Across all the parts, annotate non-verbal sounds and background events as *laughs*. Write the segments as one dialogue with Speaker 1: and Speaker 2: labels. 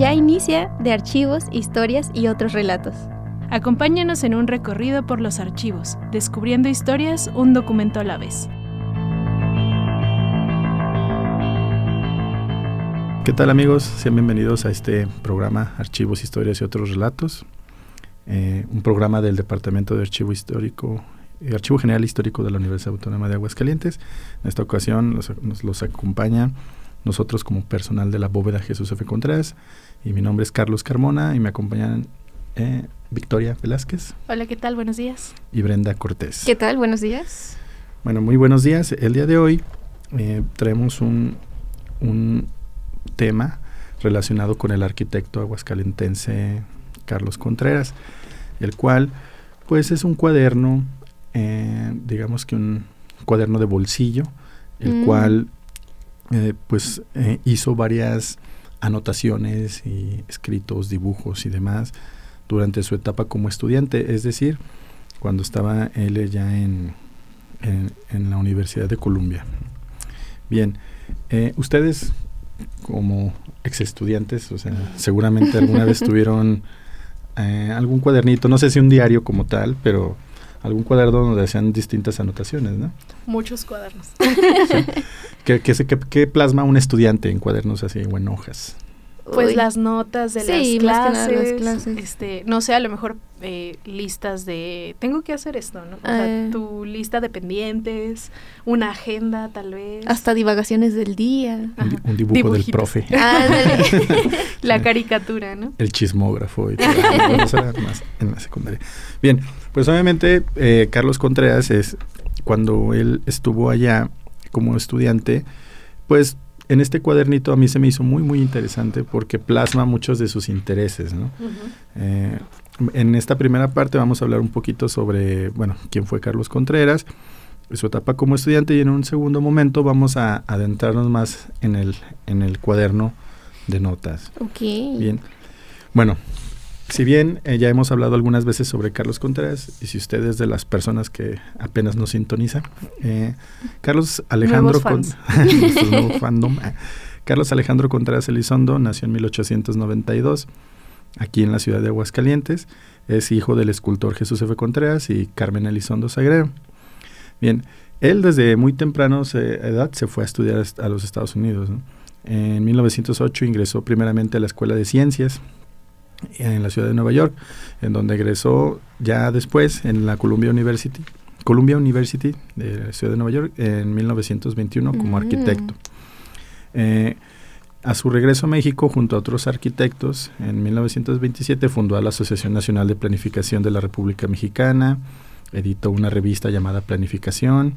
Speaker 1: Ya inicia de archivos, historias y otros relatos.
Speaker 2: Acompáñanos en un recorrido por los archivos, descubriendo historias un documento a la vez.
Speaker 3: ¿Qué tal amigos? Sean bienvenidos a este programa Archivos, Historias y otros relatos. Eh, un programa del Departamento de Archivo Histórico, eh, Archivo General Histórico de la Universidad Autónoma de Aguascalientes. En esta ocasión nos, los acompaña nosotros como personal de la bóveda Jesús F. Contreras y mi nombre es Carlos Carmona y me acompañan eh, Victoria Velázquez.
Speaker 2: Hola, ¿qué tal? Buenos días.
Speaker 3: Y Brenda Cortés.
Speaker 1: ¿Qué tal? Buenos días.
Speaker 3: Bueno, muy buenos días. El día de hoy traemos un, un tema relacionado con el arquitecto aguascalentense Carlos Contreras, el cual pues es un cuaderno, eh, digamos que un cuaderno de bolsillo, el mm. cual eh, pues eh, hizo varias anotaciones y escritos, dibujos y demás durante su etapa como estudiante, es decir, cuando estaba él ya en, en, la Universidad de Columbia. Bien, ustedes como ex estudiantes, o sea, seguramente alguna vez *laughs* tuvieron eh, algún cuadernito, no sé si un diario como tal, pero algún cuaderno donde hacían distintas anotaciones, ¿no?
Speaker 2: Muchos cuadernos.
Speaker 3: ¿Qué, plasma un estudiante en cuadernos así o en hojas?
Speaker 2: Pues las notas de las, clases, este, no sé, a lo mejor eh, listas de, tengo que hacer esto, ¿no? O sea, ah. tu lista de pendientes, una agenda tal vez.
Speaker 1: Hasta divagaciones del día.
Speaker 3: Un, dibujo del profe. *laughs* *laughs*
Speaker 2: la caricatura, ¿no?
Speaker 3: El chismógrafo y *laughs* todo. en la secundaria. Bien, pues obviamente eh, Carlos Contreras es, cuando él estuvo allá como estudiante, pues en este cuadernito a mí se me hizo muy, muy interesante porque plasma muchos de sus intereses. ¿no? Eh, en esta primera parte vamos a hablar un poquito sobre, bueno, quién fue Carlos Contreras, su etapa como estudiante y en un segundo momento vamos a adentrarnos más en el, en el cuaderno de notas.
Speaker 1: Ok.
Speaker 3: Bien. Bueno, si bien eh, ya hemos hablado algunas veces sobre Carlos Contreras, y si usted es de las personas que apenas nos sintonizan, eh, Carlos Alejandro *laughs* eh, Carlos Alejandro Contreras Elizondo nació en 1892 aquí en la ciudad de Aguascalientes. Es hijo del escultor Jesús F. Contreras y Carmen Elizondo Sagrero. Bien, él desde muy temprano edad se fue a estudiar a los Estados Unidos. En 1908 ingresó primeramente a la Escuela de Ciencias en la ciudad de Nueva York, en donde egresó ya después en la Columbia University, Columbia University de la ciudad de Nueva York en 1921 como mm. arquitecto. Eh, a su regreso a México, junto a otros arquitectos, en 1927 fundó la Asociación Nacional de Planificación de la República Mexicana, editó una revista llamada Planificación,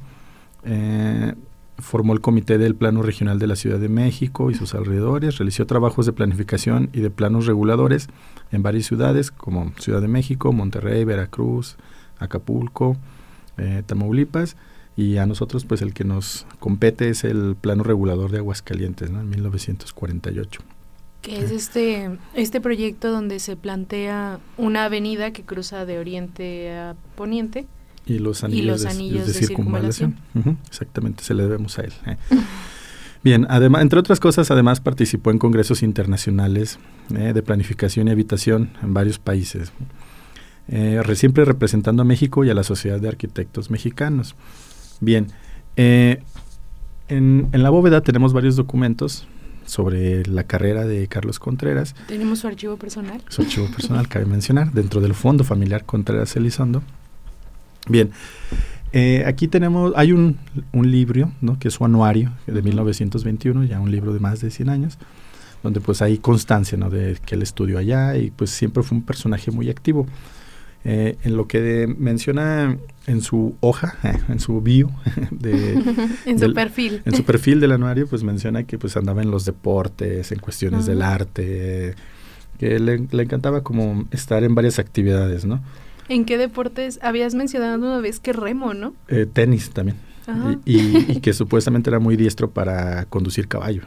Speaker 3: eh, formó el Comité del Plano Regional de la Ciudad de México y sus alrededores, realizó trabajos de planificación y de planos reguladores en varias ciudades como Ciudad de México, Monterrey, Veracruz, Acapulco, eh, Tamaulipas, y a nosotros pues el que nos compete es el Plano Regulador de Aguascalientes, en 1948.
Speaker 2: Que es este, este proyecto donde se plantea una avenida que cruza de oriente a poniente
Speaker 3: y los anillos, de, circunvalación. exactamente, se le debemos a él. ¿eh? Bien, además, entre otras cosas, además participó en congresos internacionales eh, de planificación y habitación en varios países, eh, siempre representando a México y a la Sociedad de Arquitectos Mexicanos. Bien, en, en, la bóveda tenemos varios documentos sobre la carrera de Carlos Contreras.
Speaker 2: Tenemos su archivo personal.
Speaker 3: Su archivo personal, cabe mencionar, dentro del Fondo Familiar Contreras Elizondo. Bien, eh, aquí tenemos, hay un, un, libro, ¿no? que es su anuario de 1921, ya un libro de más de 100 años, donde pues hay constancia ¿no? de que él estudió allá y pues siempre fue un personaje muy activo. Eh, en lo que menciona en su hoja, *laughs* en su bio, *laughs* de, *laughs*
Speaker 2: en su perfil.
Speaker 3: En su perfil del anuario, pues menciona que pues andaba en los deportes, en cuestiones del arte, que le, le, encantaba como estar en varias actividades, ¿no?
Speaker 2: ¿En qué deportes? Habías mencionado una vez que remo, ¿no?
Speaker 3: Eh, tenis también. Y, que supuestamente era muy diestro para conducir caballo.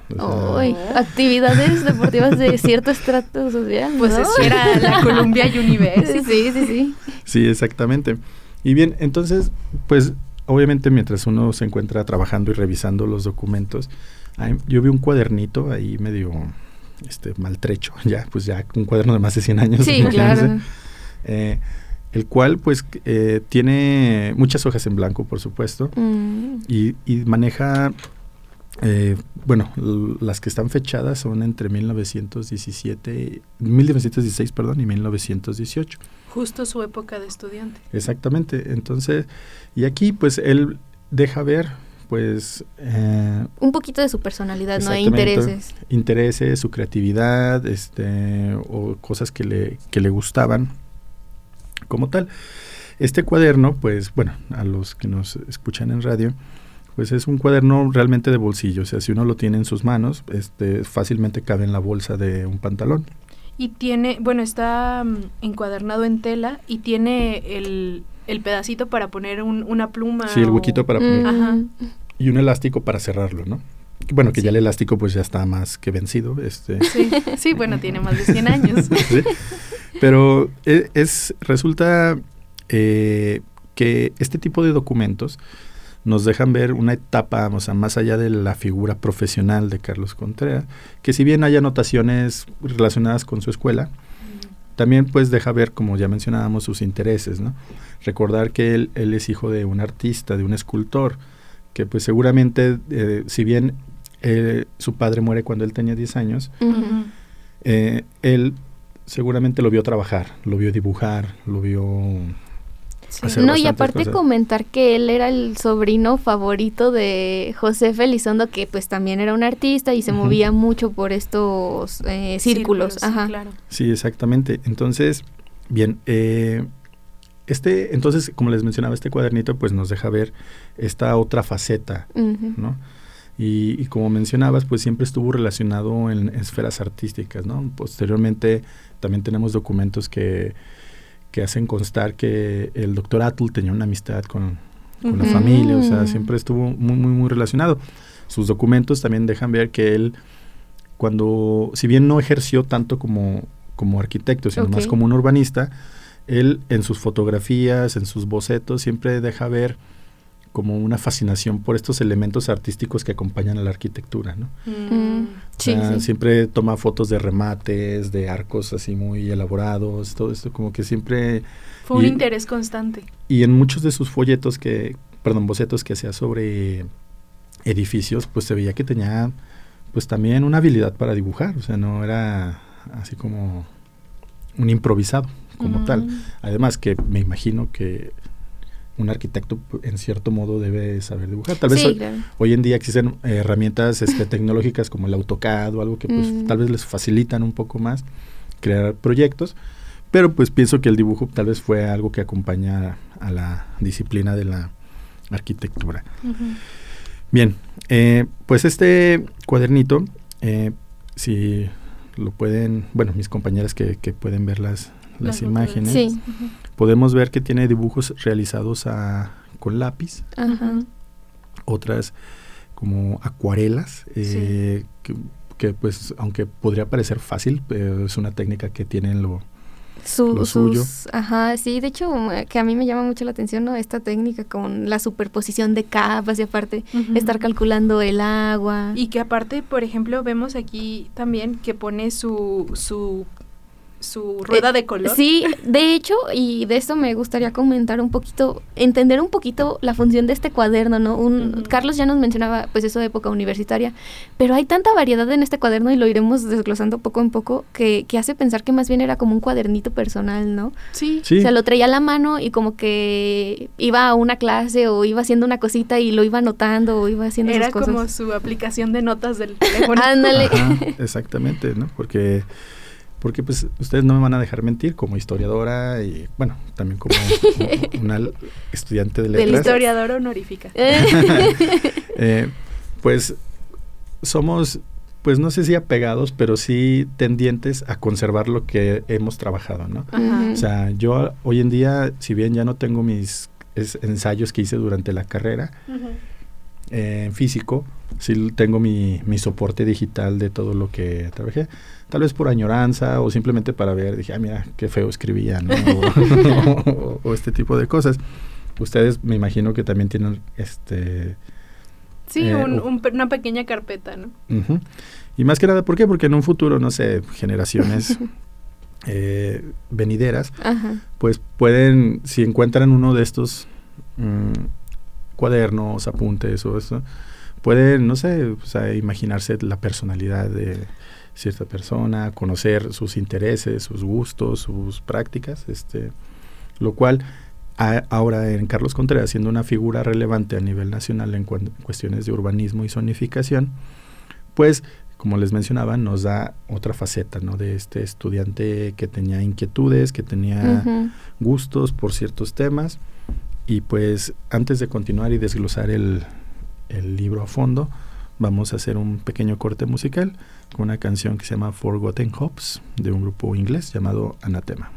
Speaker 1: actividades deportivas de cierto estrato social.
Speaker 2: Pues era la Columbia University.
Speaker 1: Sí, sí, sí.
Speaker 3: Sí, exactamente. Y bien, entonces, pues obviamente mientras uno se encuentra trabajando y revisando los documentos, yo vi un cuadernito ahí medio este maltrecho, *laughs* ya, pues ya un cuaderno de más de 100 años.
Speaker 1: Sí, claro.
Speaker 3: Eh, el cual pues eh, tiene muchas hojas en blanco, por supuesto, mm. y, y, maneja, eh, bueno, las que están fechadas son entre 1917, 1916, perdón, y 1918.
Speaker 2: Justo su época de estudiante.
Speaker 3: Exactamente, entonces, y aquí pues él deja ver pues...
Speaker 1: Eh, un poquito de su personalidad, ¿no? hay intereses.
Speaker 3: Intereses, su creatividad, este, o cosas que le, que le gustaban como tal. Este cuaderno, pues bueno, a los que nos escuchan en radio, pues es un cuaderno realmente de bolsillo, o sea, si uno lo tiene en sus manos, este fácilmente cabe en la bolsa de un pantalón.
Speaker 2: Y tiene, bueno, está mm, encuadernado en tela y tiene el, el pedacito para poner una pluma.
Speaker 3: Sí, el huequito para poner. Ajá. Y un elástico para cerrarlo, ¿no? Bueno, que ya el elástico pues ya está más que vencido. Este.
Speaker 2: Sí, sí bueno, tiene más de 100 años. *laughs*
Speaker 3: Pero e, es, resulta eh, que este tipo de documentos nos dejan ver una etapa, o sea, más allá de la figura profesional de Carlos Contreras, que si bien hay anotaciones relacionadas con su escuela, también pues deja ver, como ya mencionábamos, sus intereses, ¿no? Recordar que él, él es hijo de un artista, de un escultor, que pues seguramente, eh, si bien eh, su padre muere cuando él tenía 10 años, eh, él seguramente lo vio trabajar, lo vio dibujar, lo vio...
Speaker 1: no, y aparte comentar que él era el sobrino favorito de José Felizondo, que pues también era un artista y se movía mucho por estos eh, círculos. Ajá.
Speaker 3: Sí, exactamente. Entonces, bien, este, entonces, como les mencionaba, este cuadernito pues nos deja ver esta otra faceta, ¿no? Y, como mencionabas, pues siempre estuvo relacionado en, esferas artísticas, ¿no? Posteriormente también tenemos documentos que, que hacen constar que el doctor Atul tenía una amistad con, la familia, o sea, siempre estuvo muy, muy, muy relacionado. Sus documentos también dejan ver que él, cuando, si bien no ejerció tanto como, como arquitecto, sino más como un urbanista, él en sus fotografías, en sus bocetos, siempre deja ver como una fascinación por estos elementos artísticos que acompañan a la arquitectura, ¿no? Mm. sí, Siempre toma fotos de remates, de arcos así muy elaborados, todo esto como que siempre...
Speaker 2: Fue un interés constante.
Speaker 3: Y en muchos de sus folletos que, perdón, bocetos que hacía sobre edificios, pues se veía que tenía pues también una habilidad para dibujar, o sea, no era así como un improvisado como tal. Además que me imagino que un arquitecto en cierto modo debe saber dibujar. Tal vez hoy, en día existen eh, herramientas este, tecnológicas como el AutoCAD o algo que pues, mm. tal vez les facilitan un poco más crear proyectos, pero pues pienso que el dibujo tal vez fue algo que acompaña a la disciplina de la arquitectura. Bien, eh, pues este cuadernito, eh, si lo pueden, bueno, mis compañeras que, que pueden ver las, las, imágenes, podemos ver que tiene dibujos realizados a, con lápiz, otras como acuarelas, eh, que, pues aunque podría parecer fácil, es una técnica que tienen lo,
Speaker 1: su, suyo. ajá, sí, de hecho, que a mí me llama mucho la atención, ¿no? Esta técnica con la superposición de capas y aparte estar calculando el agua.
Speaker 2: Y que aparte, por ejemplo, vemos aquí también que pone su, su su rueda de color.
Speaker 1: Sí, de hecho, y de esto me gustaría comentar un poquito, entender un poquito la función de este cuaderno, ¿no? Un, Carlos ya nos mencionaba, pues, eso de época universitaria, pero hay tanta variedad en este cuaderno y lo iremos desglosando poco en poco que, que hace pensar que más bien era como un cuadernito personal, ¿no?
Speaker 2: Sí.
Speaker 1: sí. O sea, lo traía a la mano y como que iba a una clase o iba haciendo una cosita y lo iba anotando o iba haciendo
Speaker 2: Era como su aplicación de notas del teléfono. *laughs*
Speaker 1: Ándale.
Speaker 3: exactamente, ¿no? Porque porque pues ustedes no me van a dejar mentir como historiadora y bueno, también como, *laughs* una estudiante de letras.
Speaker 2: Del historiador honorífica. *laughs* *laughs*
Speaker 3: Eh, pues somos, pues no sé si apegados, pero sí tendientes a conservar lo que hemos trabajado, ¿no? O sea, yo hoy en día, si bien ya no tengo mis ensayos que hice durante la carrera, eh, en físico, sí tengo mi, mi soporte digital de todo lo que trabajé tal vez por añoranza o simplemente para ver, dije, ah, mira, qué feo escribía, ¿no? *laughs* o, este tipo de cosas. Ustedes me imagino que también tienen este
Speaker 2: Sí, eh, una pequeña carpeta, ¿no?
Speaker 4: Y más que nada, ¿por qué? Porque en un futuro, no sé, generaciones *laughs* eh, venideras, pues pueden, si encuentran uno de estos mm, cuadernos, apuntes o eso, pueden, no sé, imaginarse la personalidad de cierta persona, conocer sus intereses, sus gustos, sus prácticas, este, lo cual ahora en Carlos Contreras, siendo una figura relevante a nivel nacional en cuestiones de urbanismo y zonificación, pues como les mencionaba, nos da otra faceta, ¿no? De este estudiante que tenía inquietudes, que tenía gustos por ciertos temas. Y pues antes de continuar y desglosar el, el libro a fondo, vamos a hacer un pequeño corte musical con una canción que se llama Forgotten Hopes de un grupo inglés llamado Anatema.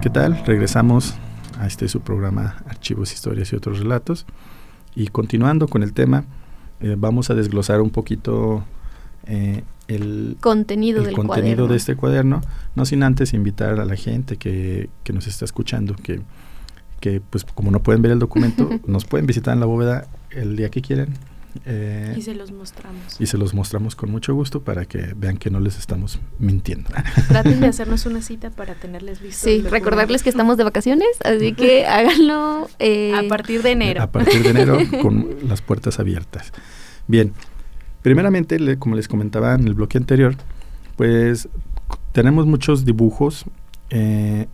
Speaker 4: ¿Qué tal? Regresamos a este su programa Archivos, Historias y otros relatos. Y continuando con el tema, eh, vamos a desglosar un poquito
Speaker 3: eh, el
Speaker 1: contenido,
Speaker 3: el contenido de este cuaderno, no sin antes invitar a la gente que, que nos está escuchando, que, que pues como no pueden ver el documento, *laughs* nos pueden visitar en la bóveda el día que quieran,
Speaker 2: eh, y se los mostramos.
Speaker 3: Y se los mostramos con mucho gusto para que vean que no les estamos mintiendo. *laughs*
Speaker 2: Traten de hacernos una cita para tenerles visto.
Speaker 1: Sí, recordarles que estamos de vacaciones, así que háganlo.
Speaker 2: Eh, a partir de enero.
Speaker 3: A partir de enero *laughs* con las puertas abiertas. Bien, primeramente, como les comentaba en el bloque anterior, pues tenemos muchos dibujos eh,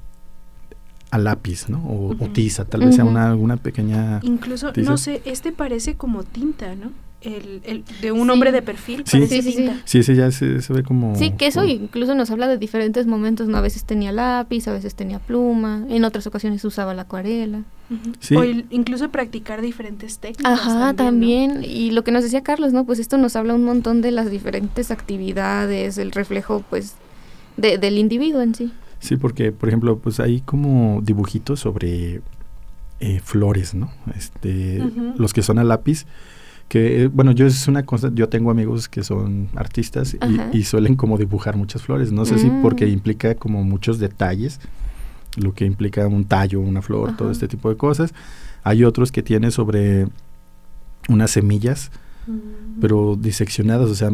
Speaker 3: a lápiz, ¿no? O, tiza, tal vez sea una alguna pequeña...
Speaker 2: Incluso, no sé, este parece como tinta, ¿no? El, el de un hombre de perfil sí, parece
Speaker 3: sí, tinta. Sí, ese ya se, ve como...
Speaker 1: Sí, que eso incluso nos habla de diferentes momentos, ¿no? A veces tenía lápiz, a veces tenía pluma, en otras ocasiones usaba la acuarela.
Speaker 2: O incluso practicar diferentes técnicas.
Speaker 1: Ajá, también. Y lo que nos decía Carlos, ¿no? Pues esto nos habla un montón de las diferentes actividades, el reflejo, pues, de, del individuo en sí.
Speaker 3: Sí, porque, por ejemplo, pues hay como dibujitos sobre eh, flores, ¿no? Este, Los que son a lápiz, que, eh, bueno, yo es una cosa, yo tengo amigos que son artistas y, suelen como dibujar muchas flores. No sé si porque mm. implica como muchos detalles, lo que implica un tallo, una flor, todo este tipo de cosas. Hay otros que tienen sobre unas semillas, Mm. pero diseccionadas, o sea,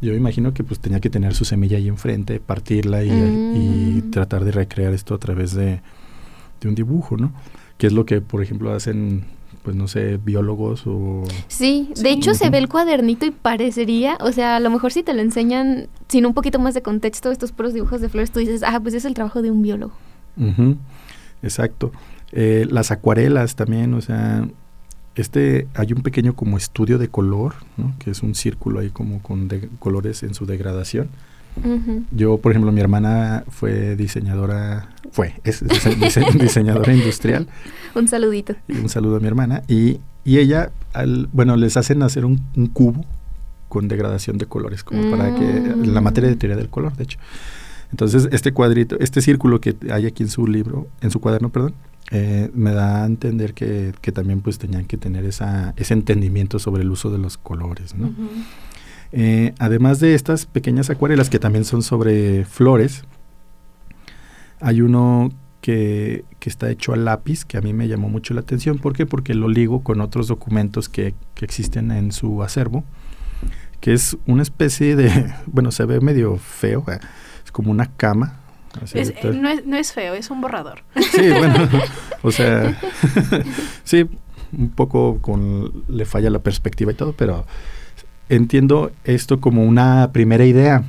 Speaker 3: yo imagino que pues tenía que tener su semilla ahí enfrente, partirla y, mm. tratar de recrear esto a través de, un dibujo, ¿no? Que es lo que, por ejemplo, hacen pues no sé, biólogos o...
Speaker 1: Sí, de hecho se ve el cuadernito y parecería, o sea, a lo mejor si te lo enseñan sin un poquito más de contexto, estos puros dibujos de flores, tú dices, ah, pues es el trabajo de un biólogo.
Speaker 3: Exacto. Eh, las acuarelas también, o sea, este hay un pequeño como estudio de color, ¿no? que es un círculo ahí como con colores en su degradación. Yo, por ejemplo, mi hermana fue diseñadora, fue, es, *laughs* diseñadora industrial.
Speaker 1: un saludito.
Speaker 3: Y un saludo a mi hermana. Y, y ella, al, bueno, les hacen hacer un, cubo con degradación de colores, como para que, la mm. materia de teoría del color, de hecho. Entonces, este cuadrito, este círculo que hay aquí en su libro, en su cuaderno, perdón, eh, me da a entender que, también pues tenían que tener esa, ese entendimiento sobre el uso de los colores, ¿no? Eh, además de estas pequeñas acuarelas que también son sobre flores, hay uno que, está hecho a lápiz, que a mí me llamó mucho la atención. ¿Por qué? Porque lo ligo con otros documentos que, que existen en su acervo, que es una especie de, *laughs* bueno, se ve medio feo, ¿eh? es como una cama
Speaker 2: eh, no, es, no, es, feo, es un borrador.
Speaker 3: Sí, bueno, *laughs* o sea, *laughs* sí, un poco con le falla la perspectiva y todo, pero entiendo esto como una primera idea.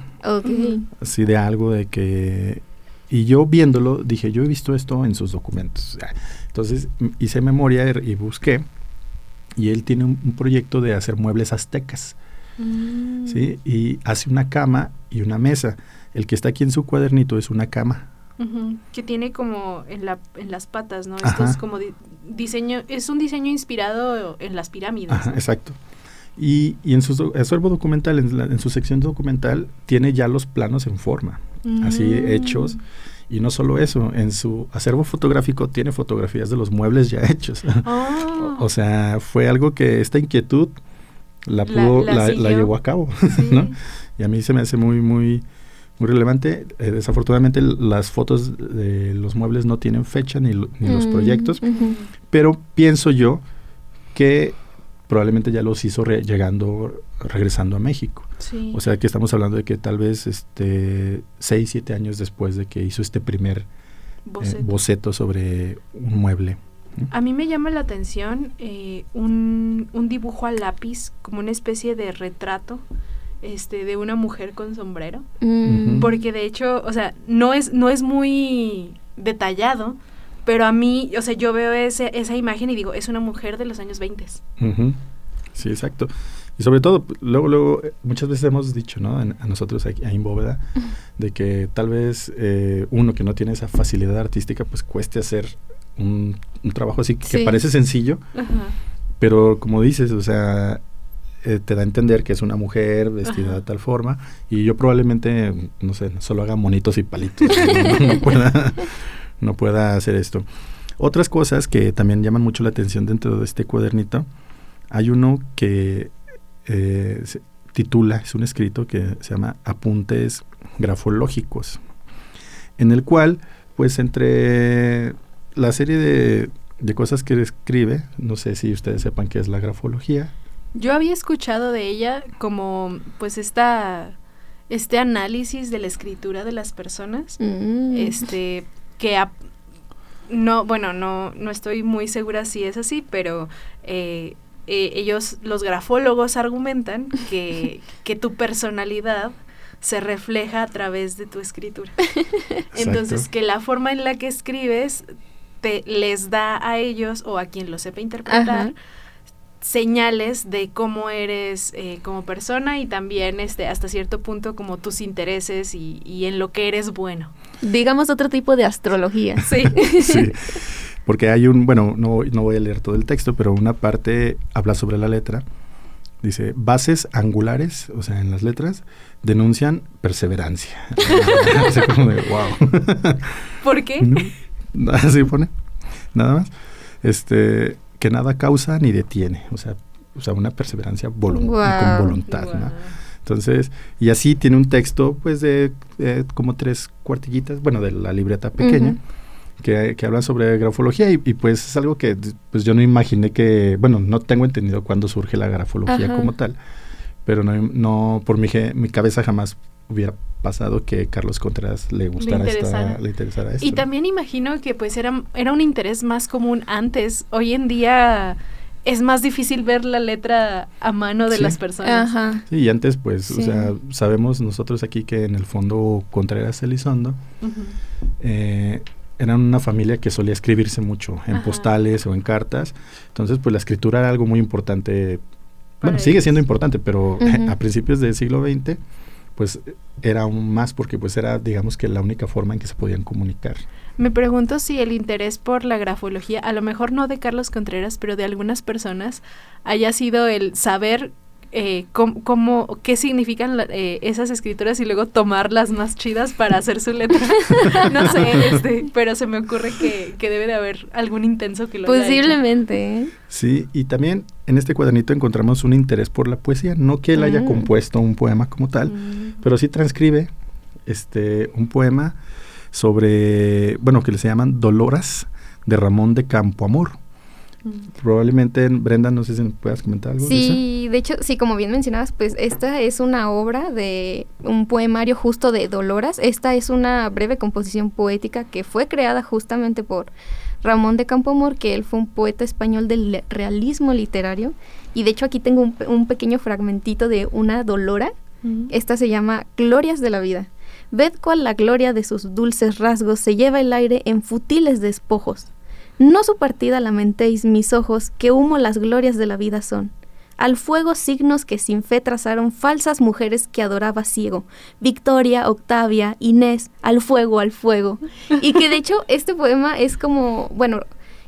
Speaker 3: Así de algo de que... Y yo viéndolo, dije, yo he visto esto en sus documentos. Entonces hice memoria y busqué, y él tiene un, proyecto de hacer muebles aztecas. Mm. ¿sí? Y hace una cama y una mesa. El que está aquí en su cuadernito es una cama.
Speaker 2: Que tiene como en, la, en las patas, ¿no? Esto es como diseño, es un diseño inspirado en las pirámides.
Speaker 3: Exacto. Y, y, en su acervo documental, en, su sección documental, tiene ya los planos en forma, así mm. hechos. Y no solo eso, en su acervo fotográfico tiene fotografías de los muebles ya *laughs* hechos. Ah. o, sea, fue algo que esta inquietud la pudo, la, llevó a cabo, *laughs* ¿no? Y a mí se me hace muy, muy, muy relevante. Eh, desafortunadamente las fotos de los muebles no tienen fecha ni, los mm, proyectos, pero pienso yo que probablemente ya los hizo llegando, regresando a México. O sea que estamos hablando de que tal vez este seis, siete años después de que hizo este primer eh, boceto, sobre un mueble.
Speaker 2: A mí me llama la atención eh, un, un dibujo a lápiz, como una especie de retrato este, de una mujer con sombrero. Mm. Porque de hecho, o sea, no es, no es muy detallado, pero a mí, o sea, yo veo ese, esa imagen y digo, es una mujer de los años 20.
Speaker 3: Sí, exacto. Y sobre todo, luego, luego, muchas veces hemos dicho, ¿no? a nosotros aquí en Bóveda, *laughs* de que tal vez eh, uno que no tiene esa facilidad artística, pues cueste hacer un, trabajo así que parece sencillo, pero como dices, o sea, eh, te da a entender que es una mujer vestida de tal forma y yo probablemente, no sé, solo haga monitos y palitos, no, pueda, no pueda hacer esto. Otras cosas que también llaman mucho la atención dentro de este cuadernito, hay uno que eh, titula, es un escrito que se llama Apuntes Grafológicos, en el cual, pues entre la serie de, de cosas que escribe, no sé si ustedes sepan qué es la grafología.
Speaker 2: Yo había escuchado de ella como pues esta este análisis de la escritura de las personas, mm. este que no, bueno, no, no estoy muy segura si es así, pero eh, eh, ellos, los grafólogos, argumentan que, *laughs* que tu personalidad se refleja a través de tu escritura. *laughs* Entonces, que la forma en la que escribes te les da a ellos o a quien lo sepa interpretar señales de cómo eres eh, como persona y también este hasta cierto punto como tus intereses y, y, en lo que eres bueno.
Speaker 1: Digamos otro tipo de astrología.
Speaker 2: Sí. *laughs*
Speaker 3: sí. *laughs* Porque hay un, bueno, no, no voy a leer todo el texto, pero una parte habla sobre la letra. Dice, bases angulares, o sea, en las letras, denuncian perseverancia. *laughs* Así como de, wow.
Speaker 2: ¿Por qué?
Speaker 3: Así pone, nada más. Este, que nada causa ni detiene, o sea, o sea una perseverancia con voluntad, ¿no? Entonces, y así tiene un texto, pues, de como tres cuartillitas, bueno, de la libreta pequeña, que, que, habla sobre grafología y, pues es algo que pues yo no imaginé que, bueno, no tengo entendido cuándo surge la grafología como tal, pero no, no por mi, mi cabeza jamás hubiera pasado que Carlos Contreras le gustara esta, le interesara esto.
Speaker 2: Y también imagino que pues era, era un interés más común antes. Hoy en día es más difícil ver la letra a mano de las personas. Ajá.
Speaker 3: Sí, y antes pues, o sea, sabemos nosotros aquí que en el fondo Contreras Elizondo eh, eran una familia que solía escribirse mucho en postales o en cartas. Entonces, pues la escritura era algo muy importante. bueno, sigue siendo importante, pero a principios del siglo XX pues era aún más porque pues era digamos que la única forma en que se podían comunicar.
Speaker 2: Me pregunto si el interés por la grafología, a lo mejor no de Carlos Contreras, pero de algunas personas, haya sido el saber eh, cómo, qué significan eh, esas escrituras y luego tomar las más chidas para hacer su letra. *laughs* no sé, este, pero se me ocurre que, debe de haber algún intenso que lo
Speaker 1: Posiblemente.
Speaker 3: Sí, y también en este cuadernito encontramos un interés por la poesía, no que él haya mm. compuesto un poema como tal, mm. pero sí transcribe este un poema sobre, bueno, que le se llaman Doloras de Ramón de Campo Amor Probablemente, Brenda, no sé si puedas comentar algo.
Speaker 1: Sí, de, hecho, sí, como bien mencionabas, pues esta es una obra de un poemario justo de Doloras. Esta es una breve composición poética que fue creada justamente por Ramón de Campomor, que él fue un poeta español del realismo literario. Y de hecho aquí tengo un, pequeño fragmentito de una Dolora. Esta se llama Glorias de la Vida. Ved cuál la gloria de sus dulces rasgos se lleva el aire en futiles despojos no su partida lamentéis, mis ojos, que humo las glorias de la vida son. Al fuego signos que sin fe trazaron falsas mujeres que adoraba ciego. Victoria, Octavia, Inés, al fuego, al fuego. Y que de hecho este poema es como, bueno,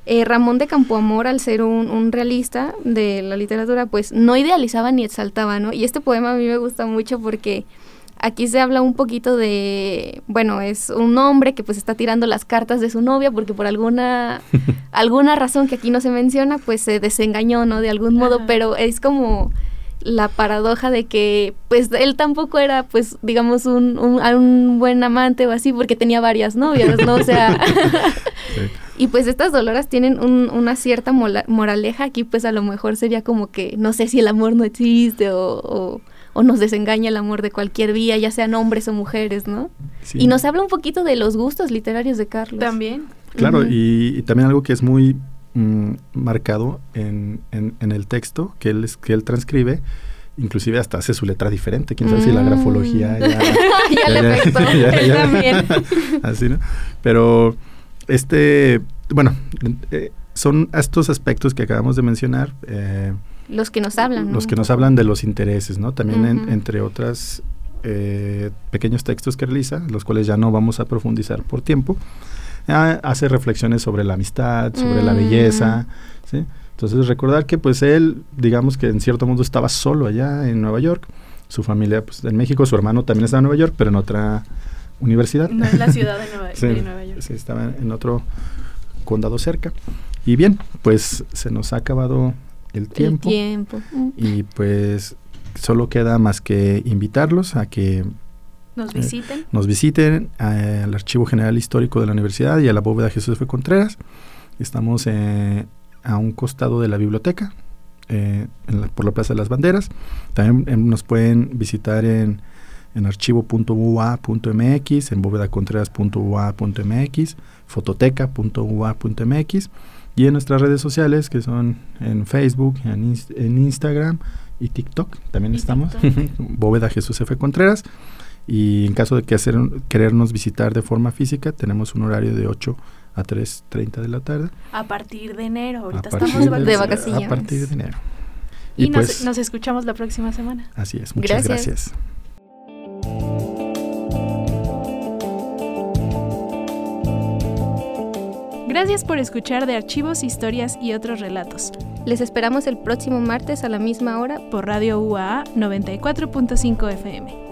Speaker 1: eh, Ramón de Campoamor, al ser un, un, realista de la literatura, pues no idealizaba ni exaltaba, ¿no? Y este poema a mí me gusta mucho porque Aquí se habla un poquito de, bueno, es un hombre que pues está tirando las cartas de su novia porque por alguna *laughs* alguna razón que aquí no se menciona, pues se desengañó, ¿no? De algún modo, pero es como la paradoja de que pues él tampoco era pues digamos un, un, buen amante o así porque tenía varias novias, ¿no? O sea, *laughs* *laughs* y pues estas doloras tienen una cierta moraleja aquí pues a lo mejor sería como que no sé si el amor no existe o o nos desengaña el amor de cualquier vía, ya sean hombres o mujeres, ¿no? Y nos habla un poquito de los gustos literarios de Carlos.
Speaker 2: También.
Speaker 3: Claro, y, también algo que es muy mm, marcado en, en, el texto que él, que él transcribe, inclusive hasta hace su letra diferente, quién sabe si la mm. grafología *laughs* ya...
Speaker 1: ya, le *laughs* ya, *laughs* también.
Speaker 3: Así, ¿no? Pero este, bueno, eh, son estos aspectos que acabamos de mencionar, eh,
Speaker 1: los que nos hablan.
Speaker 3: Los que nos hablan de los intereses, ¿no? También entre otras eh, pequeños textos que realiza, los cuales ya no vamos a profundizar por tiempo, ah, hace reflexiones sobre la amistad, sobre la belleza, ¿sí? Entonces recordar que pues él, digamos que en cierto modo estaba solo allá en Nueva York, su familia pues en México, su hermano también estaba en Nueva York, pero en otra universidad.
Speaker 2: No en la ciudad de Nueva, *laughs*
Speaker 3: de
Speaker 2: Nueva York.
Speaker 3: Sí, estaba en otro condado cerca. Y bien, pues se nos ha acabado el tiempo.
Speaker 1: tiempo.
Speaker 3: Y pues solo queda más que invitarlos a que
Speaker 2: nos visiten.
Speaker 3: nos visiten al Archivo General Histórico de la Universidad y a la bóveda Jesús F. Contreras. Estamos a un costado de la biblioteca, por la Plaza de las Banderas. También nos pueden visitar en en archivo.ua.mx, en bóvedacontreras.ua.mx, fototeca.ua.mx y en nuestras redes sociales que son en Facebook, en, Instagram y TikTok, también estamos, *laughs* Bóveda Jesús F. Contreras. Y en caso de que hacer, querernos visitar de forma física, tenemos un horario de 8 a 3.30 de la tarde.
Speaker 2: A partir de enero, ahorita estamos de,
Speaker 1: vacaciones.
Speaker 3: A partir de enero.
Speaker 2: Y, pues nos, escuchamos la próxima semana.
Speaker 3: Así es, muchas gracias.
Speaker 2: Gracias por escuchar de archivos, historias y otros relatos.
Speaker 1: Les esperamos el próximo martes a la misma hora
Speaker 2: por Radio UAA 94.5 FM.